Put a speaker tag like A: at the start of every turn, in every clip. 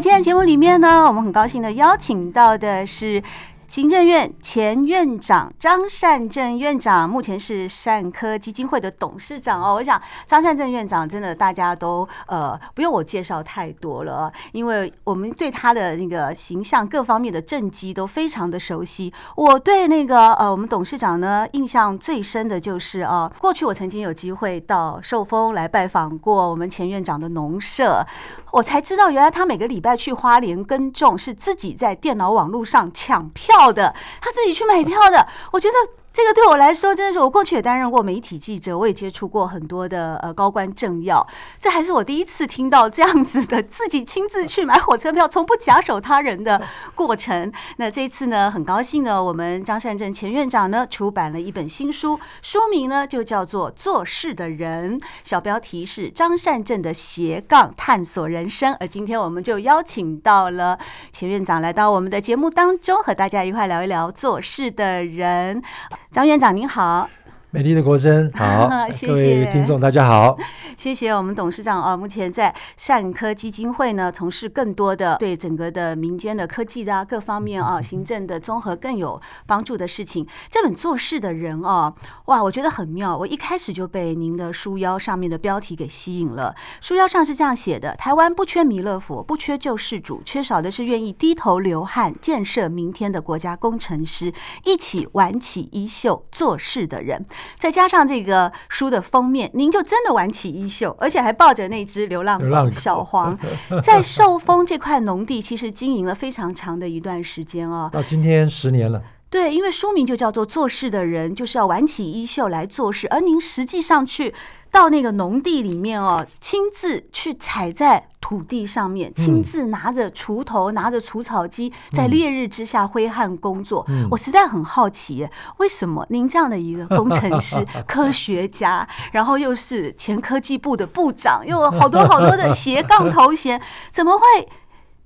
A: 今天节目里面呢，我们很高兴的邀请到的是。行政院前院长张善政院长目前是善科基金会的董事长哦。我想张善政院长真的大家都呃不用我介绍太多了，因为我们对他的那个形象各方面的政绩都非常的熟悉。我对那个呃我们董事长呢印象最深的就是啊，过去我曾经有机会到寿丰来拜访过我们前院长的农舍，我才知道原来他每个礼拜去花莲耕种是自己在电脑网络上抢票。的，他自己去买票的，我觉得。这个对我来说真的是，我过去也担任过媒体记者，我也接触过很多的呃高官政要，这还是我第一次听到这样子的自己亲自去买火车票，从不假手他人的过程。那这一次呢，很高兴呢，我们张善政前院长呢出版了一本新书，书名呢就叫做《做事的人》，小标题是张善政的斜杠探索人生。而今天我们就邀请到了前院长来到我们的节目当中，和大家一块聊一聊做事的人。张院长您好。
B: 美丽的国珍，好，谢谢各位听众，大家好，
A: 谢谢我们董事长啊。目前在善科基金会呢，从事更多的对整个的民间的科技的各方面啊，行政的综合更有帮助的事情。这本做事的人啊，哇，我觉得很妙。我一开始就被您的书腰上面的标题给吸引了。书腰上是这样写的：台湾不缺弥勒佛，不缺救世主，缺少的是愿意低头流汗建设明天的国家工程师，一起挽起衣袖做事的人。再加上这个书的封面，您就真的挽起衣袖，而且还抱着那只流浪狗。小黄，在寿丰这块农地，其实经营了非常长的一段时间哦，
B: 到今天十年了。
A: 对，因为书名就叫做“做事的人”，就是要挽起衣袖来做事，而您实际上去。到那个农地里面哦，亲自去踩在土地上面，亲自拿着锄头、拿着除草机，在烈日之下挥汗工作。我实在很好奇，为什么您这样的一个工程师、科学家，然后又是前科技部的部长，又有好多好多的斜杠头衔，怎么会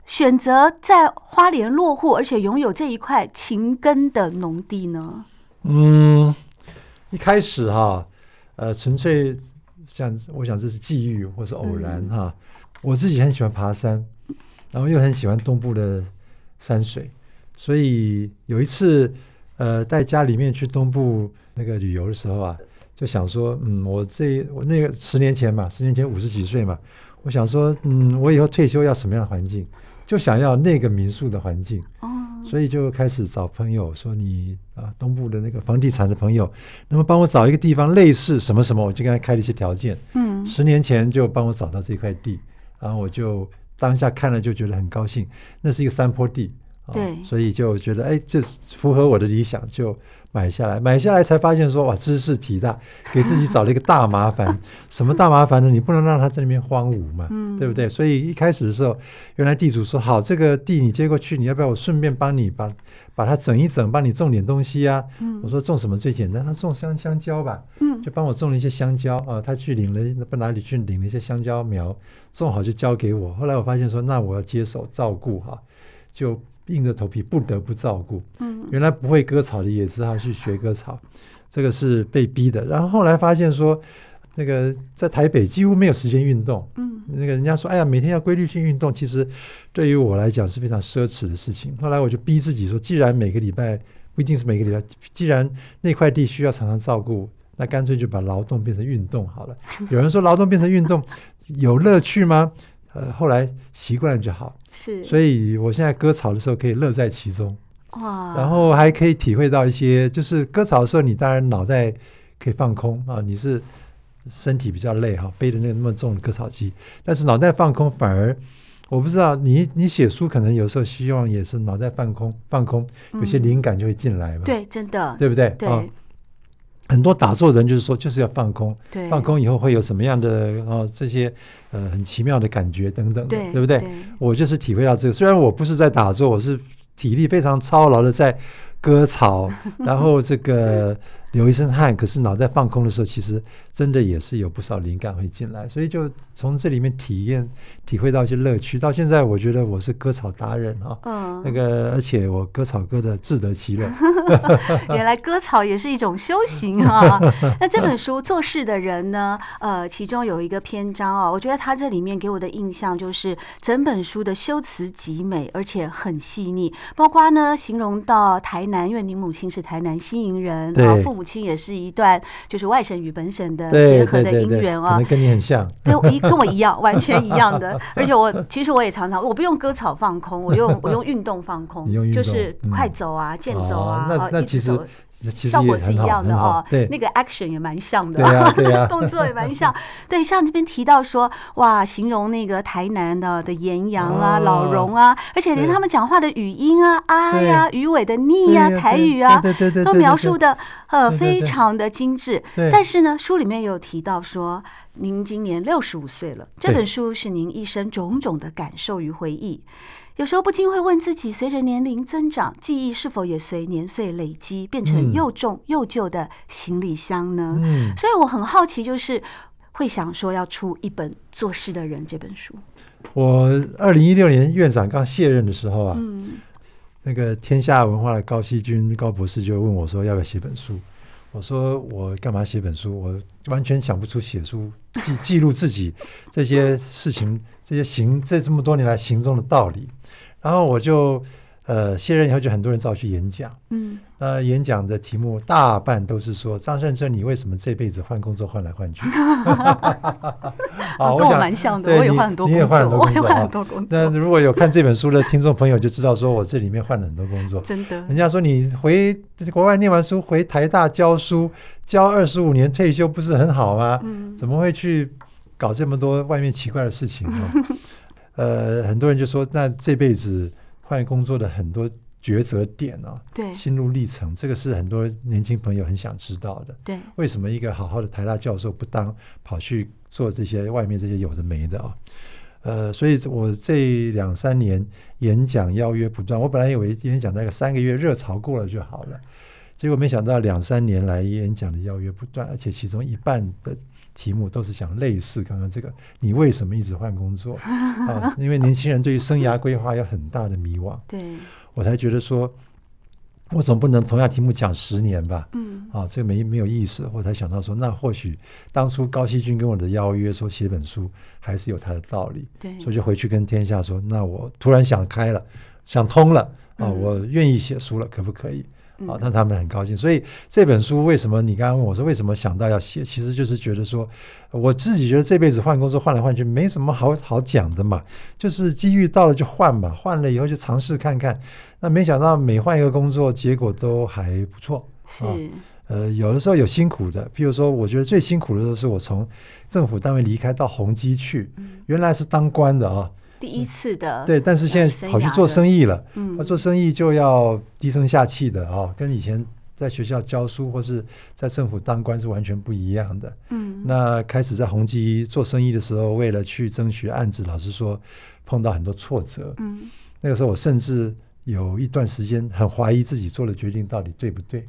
A: 选择在花莲落户，而且拥有这一块勤耕的农地呢？
B: 嗯，一开始哈，呃，纯粹。像我想这是际遇或是偶然哈，我自己很喜欢爬山，然后又很喜欢东部的山水，所以有一次呃带家里面去东部那个旅游的时候啊，就想说嗯我这我那个十年前嘛，十年前五十几岁嘛，我想说嗯我以后退休要什么样的环境，就想要那个民宿的环境。所以就开始找朋友说，你啊东部的那个房地产的朋友，那么帮我找一个地方类似什么什么，我就跟他开了一些条件。嗯，十年前就帮我找到这块地，然后我就当下看了就觉得很高兴。那是一个山坡地，对，所以就觉得哎，这符合我的理想，就买下来。买下来才发现说哇，知识体大，给自己找了一个大麻烦。什么大麻烦呢？你不能让它在那边荒芜嘛，对不对？所以一开始的时候，原来地主说好，这个地你接过去，你要不要我顺便帮你把把它整一整，帮你种点东西啊？我说种什么最简单？他种香香蕉吧，就帮我种了一些香蕉啊。他去领了不哪里去领了一些香蕉苗，种好就交给我。后来我发现说，那我要接手照顾哈，就。硬着头皮不得不照顾。嗯，原来不会割草的也是他去学割草，这个是被逼的。然后后来发现说，那个在台北几乎没有时间运动。嗯，那个人家说，哎呀，每天要规律性运动，其实对于我来讲是非常奢侈的事情。后来我就逼自己说，既然每个礼拜不一定是每个礼拜，既然那块地需要常常照顾，那干脆就把劳动变成运动好了。有人说劳动变成运动有乐趣吗？呃，后来习惯了就好。是，所以我现在割草的时候可以乐在其中，哇！然后还可以体会到一些，就是割草的时候，你当然脑袋可以放空啊，你是身体比较累哈，背着那个那么重的割草机，但是脑袋放空反而，我不知道你你写书可能有时候希望也是脑袋放空放空，有些灵感就会进来嘛。
A: 对，真的，
B: 对不对？对。很多打坐人就是说，就是要放空，
A: 对，
B: 放空以后会有什么样的哦这些呃很奇妙的感觉等等，对，对不对？对，我就是体会到这个，虽然我不是在打坐，我是体力非常操劳的在割草，然后这个。流一身汗，可是脑袋放空的时候，其实真的也是有不少灵感会进来，所以就从这里面体验、体会到一些乐趣。到现在，我觉得我是割草达人啊，嗯，那个而且我割草割的自得其乐。
A: 原来割草也是一种修行啊！那这本书做事的人呢？呃，其中有一个篇章啊，我觉得他这里面给我的印象就是整本书的修辞极美，而且很细腻，包括呢形容到台南，因为你母亲是台南新营人，对，父母。亲也是一段就是外省与本省的结合的姻缘啊，
B: 可能跟你很像，
A: 跟，一 跟我一样，完全一样的。而且我其实我也常常，我不用割草放空，我用我用运动放空，就是快走啊、健走啊，
B: 那那其实。
A: 效果是一样的哦，
B: 对，
A: 那个 action 也蛮像的，
B: 对啊，对啊，
A: 动作也蛮像。对，像这边提到说，哇，形容那个台南的的盐阳啊、老荣啊，而且连他们讲话的语音啊、啊呀、鱼尾的腻呀、台语啊，都描述的呃非常的精致。但是呢，书里面有提到说，您今年六十五岁了，这本书是您一生种种的感受与回忆。有时候不禁会问自己：随着年龄增长，记忆是否也随年岁累积，变成又重又旧的行李箱呢？嗯，所以我很好奇，就是会想说要出一本《做事的人》这本书。
B: 我二零一六年院长刚卸任的时候啊，嗯，那个天下文化的高希均高博士就问我说：“要不要写本书？”我说：“我干嘛写本书？我完全想不出写书记记录自己这些事情、这些行这这么多年来行中的道理。”然后我就呃卸任以后，就很多人找我去演讲。嗯，呃，演讲的题目大半都是说张善政，你为什么这辈子换工作换来换去？
A: 啊，跟我蛮像的，我也换很多工作，你也换很多工作，我也换很多工作。
B: 那如果有看这本书的听众朋友就知道，说我这里面换了很多工作。
A: 真的，
B: 人家说你回国外念完书，回台大教书，教二十五年退休不是很好吗？嗯，怎么会去搞这么多外面奇怪的事情呢？呃，很多人就说，那这辈子换工作的很多抉择点啊，
A: 对，
B: 心路历程，这个是很多年轻朋友很想知道的。
A: 对，
B: 为什么一个好好的台大教授不当，跑去做这些外面这些有的没的啊？呃，所以我这两三年演讲邀约不断，我本来以为演讲那个三个月热潮过了就好了，结果没想到两三年来演讲的邀约不断，而且其中一半的。题目都是讲类似刚刚这个，你为什么一直换工作 啊？因为年轻人对于生涯规划有很大的迷惘。
A: 对，
B: 我才觉得说，我总不能同样题目讲十年吧？嗯，啊，这个没没有意思。我才想到说，那或许当初高希均跟我的邀约说写本书，还是有他的道理。
A: 对，
B: 所以就回去跟天下说，那我突然想开了，想通了啊，我愿意写书了，可不可以？好，那他们很高兴。所以这本书为什么你刚刚问我说为什么想到要写？其实就是觉得说，我自己觉得这辈子换工作换来换去没什么好好讲的嘛，就是机遇到了就换嘛，换了以后就尝试看看。那没想到每换一个工作，结果都还不错。
A: 是，
B: 呃，有的时候有辛苦的，譬如说，我觉得最辛苦的时候是我从政府单位离开到宏基去，原来是当官的啊。
A: 第一次的
B: 对，但是现在跑去做生意了。嗯，做生意就要低声下气的啊，跟以前在学校教书或是在政府当官是完全不一样的。嗯，那开始在宏基做生意的时候，为了去争取案子，老实说碰到很多挫折。嗯，那个时候我甚至有一段时间很怀疑自己做的决定到底对不对。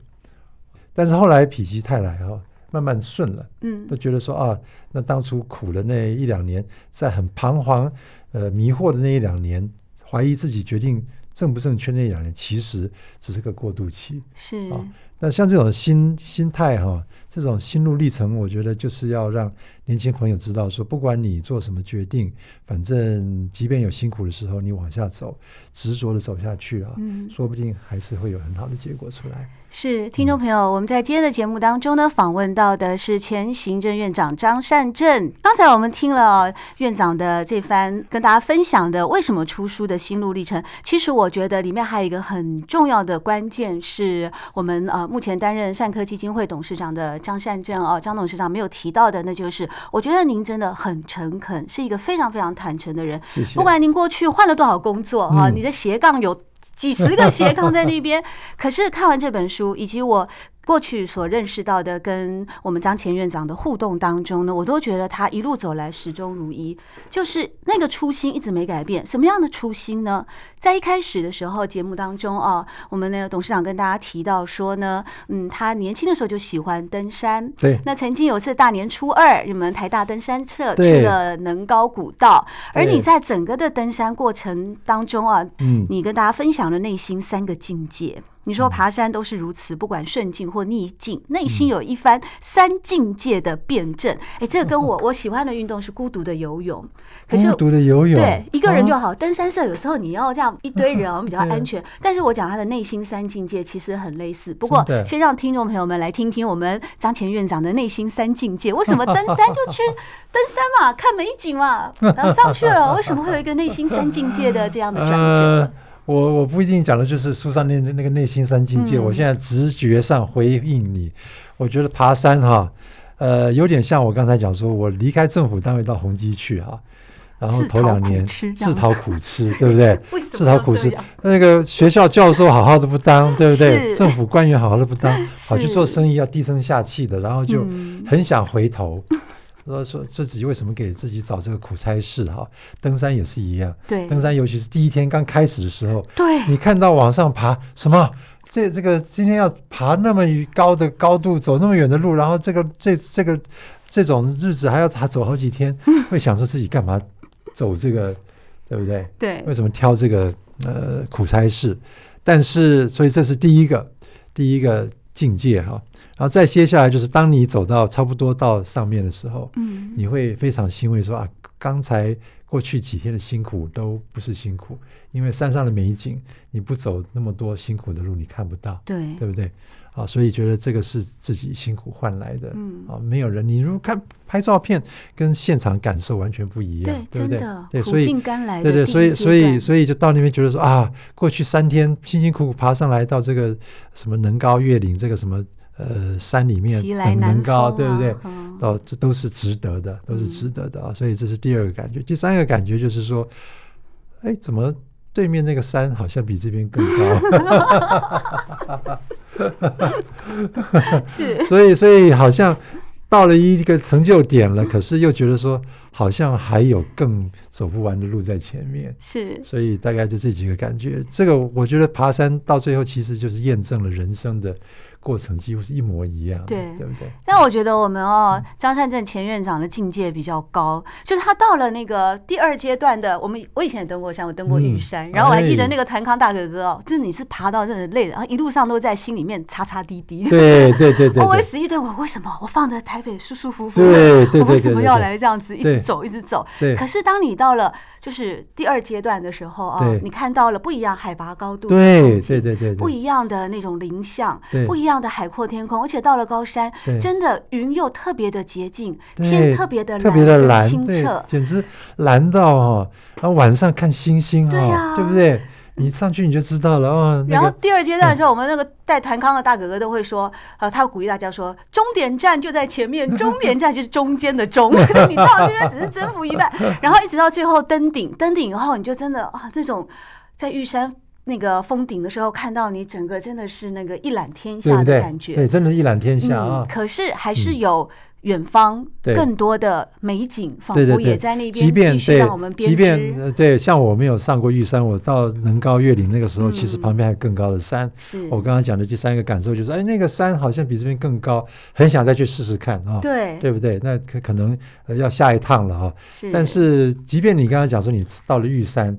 B: 但是后来否极泰来啊，慢慢顺了。嗯，都觉得说啊，那当初苦了那一两年，在很彷徨。呃，迷惑的那一两年，怀疑自己决定正不正确那一两年，其实只是个过渡期。
A: 是
B: 啊，那像这种心心态哈，这种心路历程，我觉得就是要让年轻朋友知道说，不管你做什么决定，反正即便有辛苦的时候，你往下走，执着的走下去啊，嗯，说不定还是会有很好的结果出来。
A: 是听众朋友，我们在今天的节目当中呢，访问到的是前行政院长张善政。刚才我们听了院长的这番跟大家分享的为什么出书的心路历程，其实我觉得里面还有一个很重要的关键，是我们呃目前担任善科基金会董事长的张善政哦，张董事长没有提到的，那就是我觉得您真的很诚恳，是一个非常非常坦诚的人。
B: 谢谢。
A: 不管您过去换了多少工作啊，你的斜杠有。几十个斜杠在那边，可是看完这本书，以及我过去所认识到的跟我们张前院长的互动当中呢，我都觉得他一路走来始终如一，就是那个初心一直没改变。什么样的初心呢？在一开始的时候，节目当中啊，我们那个董事长跟大家提到说呢，嗯，他年轻的时候就喜欢登山。
B: 对。
A: 那曾经有一次大年初二，你们台大登山社去了能高古道，而你在整个的登山过程当中啊，嗯，你跟大家分享了内心三个境界。你说爬山都是如此，不管顺境或逆境，内心有一番三境界的辩证。哎，这个跟我我喜欢的运动是孤独的游泳。可是
B: 孤独的游泳，
A: 对一个人就好。登山社有时候你要这样一堆人，我们比较安全。但是我讲他的内心三境界其实很类似。不过先让听众朋友们来听听我们张前院长的内心三境界。为什么登山就去 登山嘛，看美景嘛，然后上去了，为什么会有一个内心三境界的这样的转折？
B: 我我不一定讲的就是书上那那个内心三境界，嗯、我现在直觉上回应你，我觉得爬山哈，呃，有点像我刚才讲说，我离开政府单位到宏基去哈，然后头两年自讨苦吃，对不对？自讨苦吃，那个学校教授好好的不当，对不对？政府官员好好的不当，好去做生意要低声下气的，然后就很想回头。嗯说说自己为什么给自己找这个苦差事哈？登山也是一样，
A: 对，
B: 登山尤其是第一天刚开始的时候，
A: 对，
B: 你看到往上爬什么？这这个今天要爬那么高的高度，走那么远的路，然后这个这这个这种日子还要他走好几天，嗯、会想说自己干嘛走这个，对不对？
A: 对，
B: 为什么挑这个呃苦差事？但是所以这是第一个第一个境界哈。然后再接下来就是，当你走到差不多到上面的时候，嗯，你会非常欣慰说啊，刚才过去几天的辛苦都不是辛苦，因为山上的美景，你不走那么多辛苦的路，你看不到，
A: 对，
B: 对不对？啊，所以觉得这个是自己辛苦换来的，嗯，啊，没有人，你如果看拍照片，跟现场感受完全不一样，对，对不对？对，所以对对，所以所以所以就到那边觉得说啊，过去三天辛辛苦苦爬上来到这个什么能高月岭，这个什么。呃，山里面很能高，对不对？哦、嗯，这都是值得的，都是值得的啊！所以这是第二个感觉。第三个感觉就是说，哎，怎么对面那个山好像比这边更高？是，所以所以好像到了一个成就点了，可是又觉得说好像还有更走不完的路在前面。是，所以大概就这几个感觉。这个我觉得爬山到最后其实就是验证了人生的。过程几乎是一模一样，对，对不对？
A: 但我觉得我们哦，张善政前院长的境界比较高，就是他到了那个第二阶段的。我们我以前也登过山，我登过玉山，然后我还记得那个团康大哥哥哦，就是你是爬到真的累了，然后一路上都在心里面擦擦滴滴。
B: 对对对对，
A: 我死一对我为什么我放在台北舒舒服服，对对，我为什么要来这样子一直走一直走？对。可是当你到了就是第二阶段的时候啊，你看到了不一样海拔高度，
B: 对对对对，
A: 不一样的那种林相，不一样。的海阔天空，而且到了高山，真的云又特别的洁净，天特别的
B: 特别的蓝，清澈，简直蓝到哈！然后晚上看星星啊，对不对？你上去你就知道了哦。
A: 然后第二阶段的时候，我们那个带团康的大哥哥都会说，呃，他鼓励大家说，终点站就在前面，终 点站就是中间的中，你到这边只是征服一半，然后一直到最后登顶，登顶以后你就真的啊，这种在玉山。那个峰顶的时候，看到你整个真的是那个一览天下的感觉，
B: 对，对，对，真的是，一览天下啊！
A: 可是还是有远方更多的美景，仿佛也在那边。
B: 即便对，即便对，像我没有上过玉山，我到能高月岭那个时候，其实旁边还有更高的山。我刚刚讲的第三个感受就是，哎，那个山好像比这边更高，很想再去试试看啊！对，对不对？那可可能要下一趟了哈。但是，即便你刚刚讲说你到了玉山。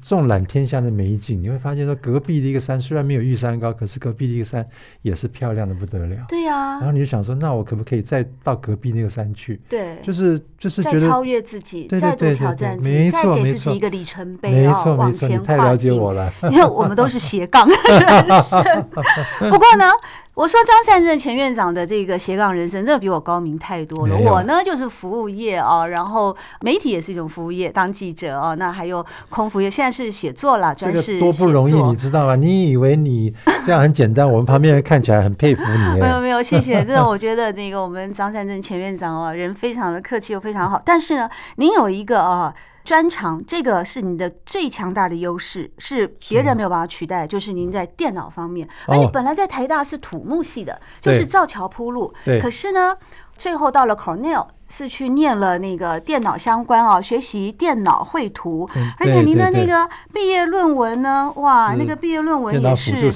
B: 纵览天下的美景，你会发现说，隔壁的一个山虽然没有玉山高，可是隔壁的一个山也是漂亮的不得了。
A: 对呀。然
B: 后你就想说，那我可不可以再到隔壁那个山去？
A: 对。
B: 就是就是觉得
A: 超越自己，再度挑战自己，再给自己一个里程碑，
B: 没错没错，你太了解我了。
A: 因为我们都是斜杠。不过呢。我说张善政前院长的这个斜杠人生，真的比我高明太多了。我呢就是服务业哦，然后媒体也是一种服务业，当记者哦，那还有空服业，现在是写作了，专是
B: 多不容易，你知道吗？你以为你这样很简单？我们旁边人看起来很佩服你。
A: 没有没有，谢谢。这个我觉得那个我们张善政前院长哦，人非常的客气又非常好。但是呢，您有一个啊。专长，这个是你的最强大的优势，是别人没有办法取代。就是您在电脑方面，而你本来在台大是土木系的，就是造桥铺路。可是呢，最后到了 Cornell。是去念了那个电脑相关哦，学习电脑绘图，而且您的那个毕业论文呢，哇，那个毕业论文也是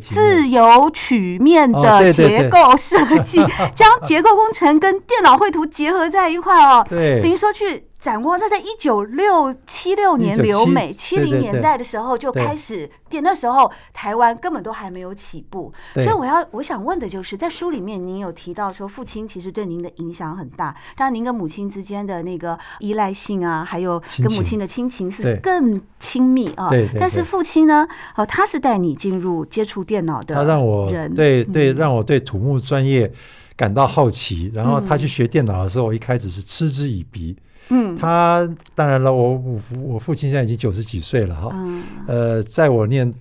A: 自由曲面的结构设计，将结构工程跟电脑绘图结合在一块哦，等于说去。掌握，他在一九六七六年留美，七零年代的时候就开始电，那时候台湾根本都还没有起步，所以我要我想问的就是，在书里面您有提到说，父亲其实对您的影响很大，当然您跟母亲之间的那个依赖性啊，还有跟母亲的亲情是更亲密啊。但是父亲呢，哦，他是带你进入接触电脑的，他让我
B: 对对让我对土木专业感到好奇，然后他去学电脑的时候，我一开始是嗤之以鼻。
A: 嗯，
B: 他当然了，我我我父亲现在已经九十几岁了哈。嗯。呃，在我念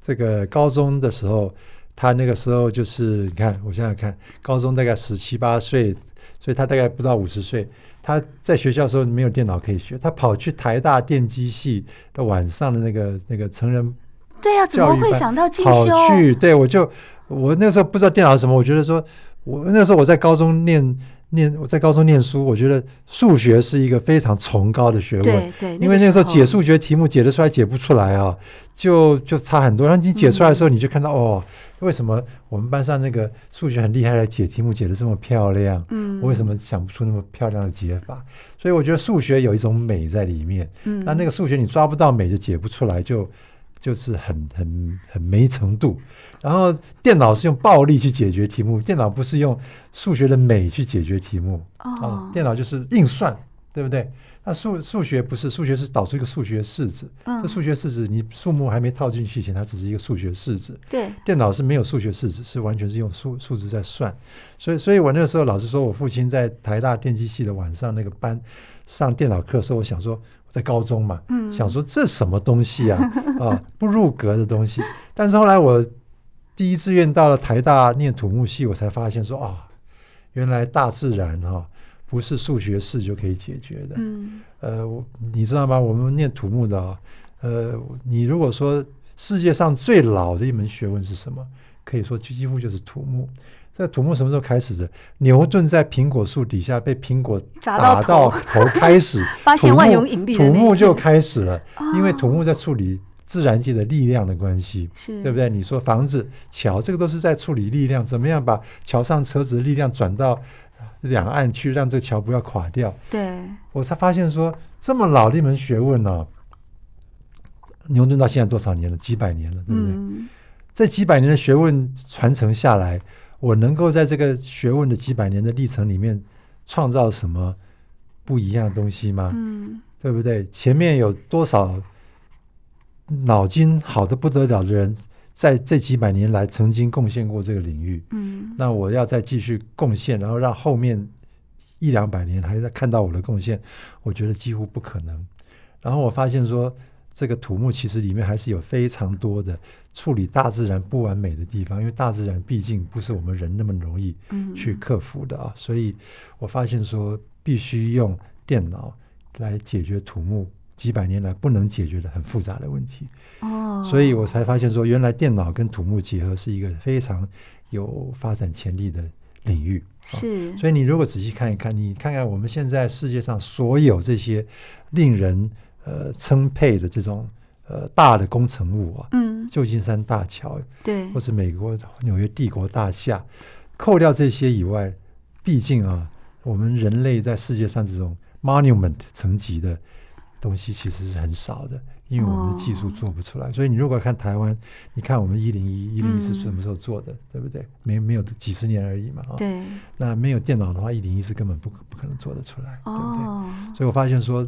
B: 这个高中的时候，他那个时候就是你看，我想想看，高中大概十七八岁，所以他大概不到五十岁。他在学校的时候没有电脑可以学，他跑去台大电机系的晚上的那个那个成人
A: 对呀，怎么会想到进修？
B: 跑去对，我就我那时候不知道电脑是什么，我觉得说我那时候我在高中念。念我在高中念书，我觉得数学是一个非常崇高的学问。
A: 对对，
B: 因为那个时候解数学题目解得出来，解不出来啊，就就差很多。然后你解出来的时候，你就看到、嗯、哦，为什么我们班上那个数学很厉害的解题目解得这么漂亮？嗯，我为什么想不出那么漂亮的解法？所以我觉得数学有一种美在里面。嗯，那那个数学你抓不到美，就解不出来，就。就是很很很没程度，然后电脑是用暴力去解决题目，电脑不是用数学的美去解决题目啊、电脑就是硬算，对不对？那数数学不是，数学是导出一个数学式子，嗯、这数学式子你数目还没套进去前，它只是一个数学式子。
A: 对，
B: 电脑是没有数学式子，是完全是用数数字在算，所以，所以我那个时候老实说，我父亲在台大电机系的晚上那个班上电脑课的时候，我想说。在高中嘛，嗯、想说这什么东西啊 啊，不入格的东西。但是后来我第一志愿到了台大念土木系，我才发现说啊，原来大自然哈、啊、不是数学式就可以解决的。嗯、呃，你知道吗？我们念土木的、啊，呃，你如果说世界上最老的一门学问是什么？可以说几乎就是土木。这土木什么时候开始的？牛顿在苹果树底下被苹果打到头 开始，
A: 发现万有引力，
B: 土木就开始了。因为土木在处理自然界的力量的关系，对不对？你说房子、桥，这个都是在处理力量，怎么样把桥上车子的力量转到两岸去，让这个桥不要垮掉？
A: 对，
B: 我才发现说，这么老的一门学问呢，牛顿到现在多少年了？几百年了，对不对？这几百年的学问传承下来。我能够在这个学问的几百年的历程里面创造什么不一样的东西吗？嗯，对不对？前面有多少脑筋好的不得了的人，在这几百年来曾经贡献过这个领域。嗯，那我要再继续贡献，然后让后面一两百年还在看到我的贡献，我觉得几乎不可能。然后我发现说。这个土木其实里面还是有非常多的处理大自然不完美的地方，因为大自然毕竟不是我们人那么容易去克服的啊。所以我发现说，必须用电脑来解决土木几百年来不能解决的很复杂的问题。哦，所以我才发现说，原来电脑跟土木结合是一个非常有发展潜力的领域。
A: 是，
B: 所以你如果仔细看一看，你看看我们现在世界上所有这些令人。呃，称佩的这种呃大的工程物啊，嗯，旧金山大桥，
A: 对，
B: 或是美国纽约帝国大厦，扣掉这些以外，毕竟啊，我们人类在世界上这种 monument 层级的东西其实是很少的，因为我们的技术做不出来。哦、所以你如果看台湾，你看我们一零一一零一是什么时候做的，嗯、对不对？没没有几十年而已嘛，啊，
A: 对。
B: 那没有电脑的话，一零一是根本不不可能做得出来，
A: 哦、
B: 对不对？所以我发现说。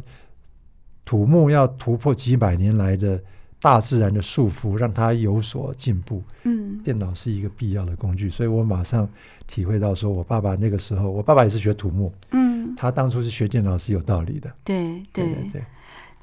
B: 土木要突破几百年来的大自然的束缚，让它有所进步。嗯，电脑是一个必要的工具，所以我马上体会到，说我爸爸那个时候，我爸爸也是学土木。嗯，他当初是学电脑是有道理的。
A: 对对对。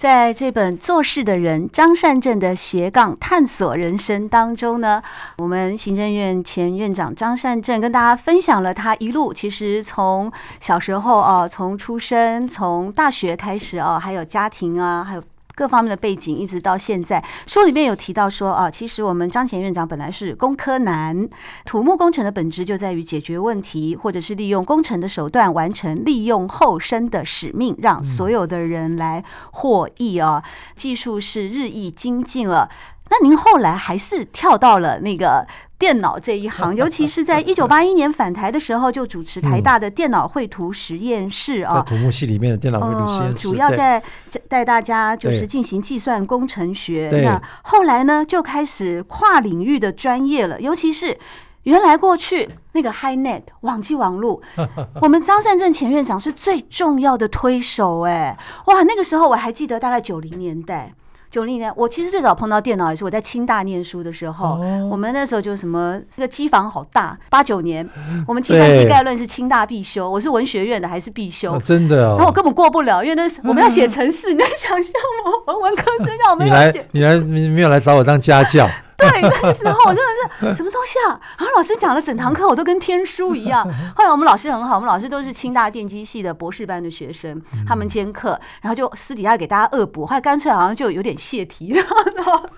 A: 在这本做事的人张善政的斜杠探索人生当中呢，我们行政院前院长张善政跟大家分享了他一路其实从小时候啊，从出生，从大学开始啊，还有家庭啊，还有。各方面的背景，一直到现在，书里面有提到说啊，其实我们张前院长本来是工科男，土木工程的本质就在于解决问题，或者是利用工程的手段完成利用后生的使命，让所有的人来获益啊。技术是日益精进了，那您后来还是跳到了那个。电脑这一行，尤其是在 一九八一年返台的时候，就主持台大的电脑绘图实验室啊，
B: 土木系里面的电脑绘图实验室，
A: 主要在带大家就是进行计算工程学。那后来呢，就开始跨领域的专业了，尤其是原来过去那个 HiNet 网际网路，我们张善政前院长是最重要的推手哎，哇，那个时候我还记得，大概九零年代。九零年，我其实最早碰到电脑也是我在清大念书的时候。哦、我们那时候就什么这个机房好大。八九年，我们计算机概论是清大必修，我是文学院的还是必修？
B: 哦、真的、哦。
A: 然后我根本过不了，因为那是我们要写程式，嗯、你能想象吗？我们文科生要我们要写。
B: 你来，你来，你没有来找我当家教。
A: 对，那个时候真的是什么东西啊？然后老师讲了整堂课，我都跟天书一样。后来我们老师很好，我们老师都是清大电机系的博士班的学生，他们兼课，然后就私底下给大家恶补，后来干脆好像就有点泄题，然后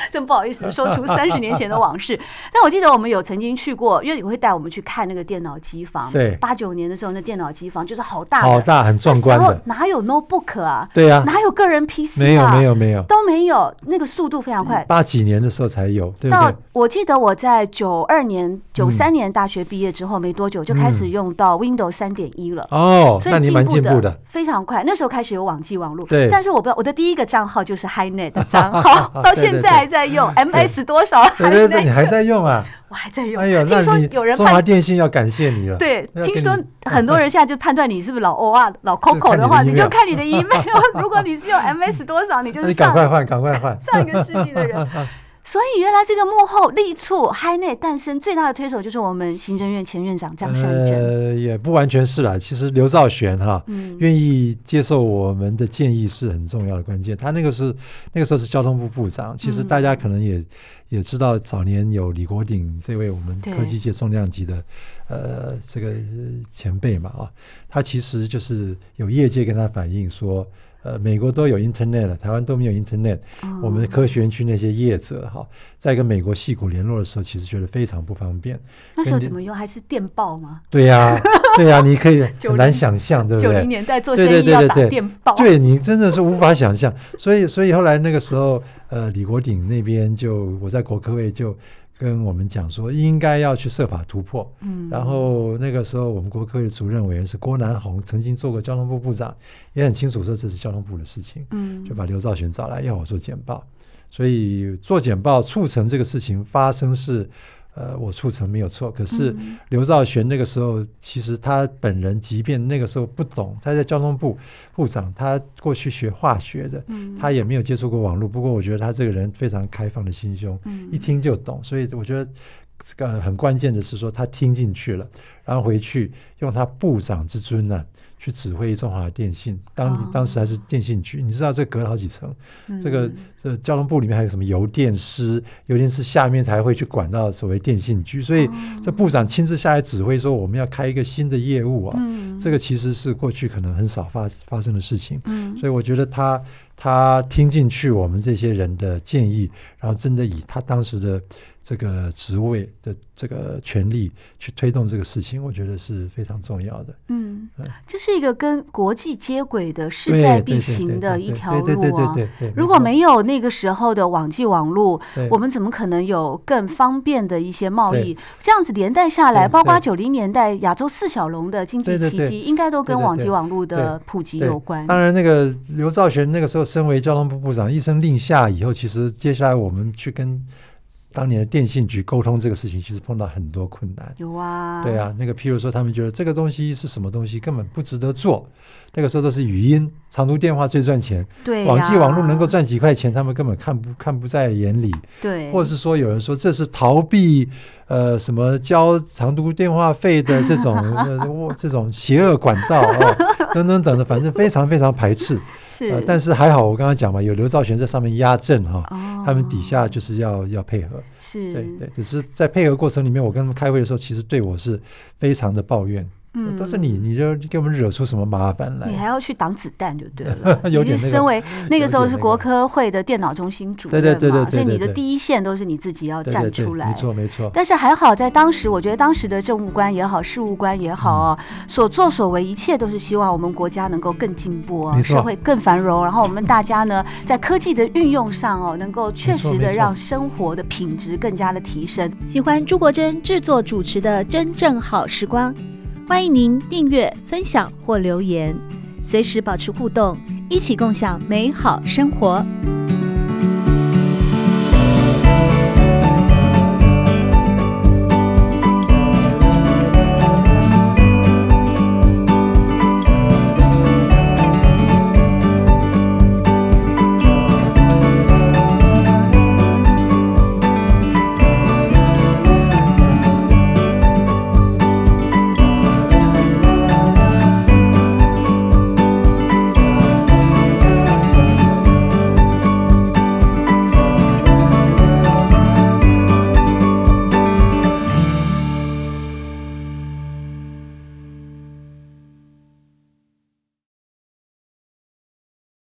A: 真不好意思说出三十年前的往事。但我记得我们有曾经去过，因为你会带我们去看那个电脑机房。
B: 对，
A: 八九年的时候，那电脑机房就是好大，
B: 好大，很壮观的。
A: 哪有 notebook 啊？
B: 对呀，
A: 哪有个人 PC 啊？
B: 没有，没有，没有，
A: 都没有。那个速度非常快。
B: 八几年的时候才有，对不对？
A: 我记得我在九二年、九三年大学毕业之后没多久，就开始用到 Windows 三点一了。
B: 哦，所以蛮进步的，
A: 非常快。那时候开始有网际网络，
B: 对。
A: 但是我不知道，我的第一个账号就是 HiNet 的账号，到现在还在用 MS 多少？
B: 对对对，你还在用啊？
A: 我还在用。哎呦，听说有人
B: 中华电信要感谢你了。
A: 对，听说很多人现在就判断你是不是老 O 啊、老 Coco 的话，你就看你的 email。如果你是用 MS 多少，你就 是
B: 你赶快换，赶快换，
A: 上一个世纪的人。所以原来这个幕后力促 HiNet 诞生最大的推手就是我们行政院前院长张善政。
B: 呃，也不完全是啦，其实刘兆玄哈，嗯，愿意接受我们的建议是很重要的关键。他那个是那个时候是交通部部长，其实大家可能也、嗯、也知道，早年有李国鼎这位我们科技界重量级的呃这个前辈嘛啊，他其实就是有业界跟他反映说。呃，美国都有 Internet 了，台湾都没有 Internet。我们科学园区那些业者哈，在跟美国戏骨联络的时候，其实觉得非常不方便。
A: 那时候怎么用？还是电报吗？
B: 对呀，对呀，你可以很难想象，对不对？
A: 九零年代做生意要打电报，
B: 对你真的是无法想象。所以，所以后来那个时候，呃，李国鼎那边就我在国科会就。跟我们讲说，应该要去设法突破。嗯，然后那个时候，我们国科会的主任委员是郭南红，曾经做过交通部部长，也很清楚说这是交通部的事情。嗯，就把刘兆玄找来要我做简报，所以做简报促成这个事情发生是。呃，我促成没有错，可是刘兆玄那个时候，其实他本人即便那个时候不懂，他在交通部部长，他过去学化学的，他也没有接触过网络。不过我觉得他这个人非常开放的心胸，一听就懂。所以我觉得这个很关键的是说他听进去了，然后回去用他部长之尊呢。去指挥中华电信，当当时还是电信局，你知道这隔了好几层，这个这交通部里面还有什么邮电司，邮电司下面才会去管到所谓电信局，所以这部长亲自下来指挥说我们要开一个新的业务啊，这个其实是过去可能很少发发生的事情，所以我觉得他他听进去我们这些人的建议，然后真的以他当时的。这个职位的这个权利去推动这个事情，我觉得是非常重要的。嗯，
A: 这是一个跟国际接轨的势在必行的一条路啊。如果没有那个时候的网际网络，我们怎么可能有更方便的一些贸易？这样子连带下来，包括九零年代亚洲四小龙的经济奇迹，应该都跟网际网络的普及有关。
B: 当然，那个刘兆玄那个时候身为交通部部长，一声令下以后，其实接下来我们去跟。当年的电信局沟通这个事情，其实碰到很多困难。
A: 有啊，
B: 对啊，那个譬如说，他们觉得这个东西是什么东西，根本不值得做。那个时候都是语音、长途电话最赚钱，
A: 对，
B: 网际网络能够赚几块钱，他们根本看不看不在眼里。
A: 对，
B: 或者是说有人说这是逃避呃什么交长途电话费的这种呃这种邪恶管道啊、哦、等等等的，反正非常非常排斥。
A: 是、
B: 呃，但是还好，我刚刚讲嘛，有刘兆玄在上面压阵哈，
A: 哦、
B: 他们底下就是要要配合，
A: 是，
B: 对对，只是在配合过程里面，我跟他们开会的时候，其实对我是非常的抱怨。嗯，都是你，你就给我们惹出什么麻烦来？
A: 你还要去挡子弹就对了。
B: 有点、那个、
A: 你身为那个时候是国科会的电脑中心主任嘛，
B: 对对对对，
A: 所以你的第一线都是你自己要站出来。
B: 对对对没错没错。
A: 但是还好，在当时，我觉得当时的政务官也好，事务官也好哦，嗯、所作所为一切都是希望我们国家能够更进步啊，社会更繁荣，然后我们大家呢，在科技的运用上哦，能够确实的让生活的品质更加的提升。喜欢朱国珍制作主持的《真正好时光》。欢迎您订阅、分享或留言，随时保持互动，一起共享美好生活。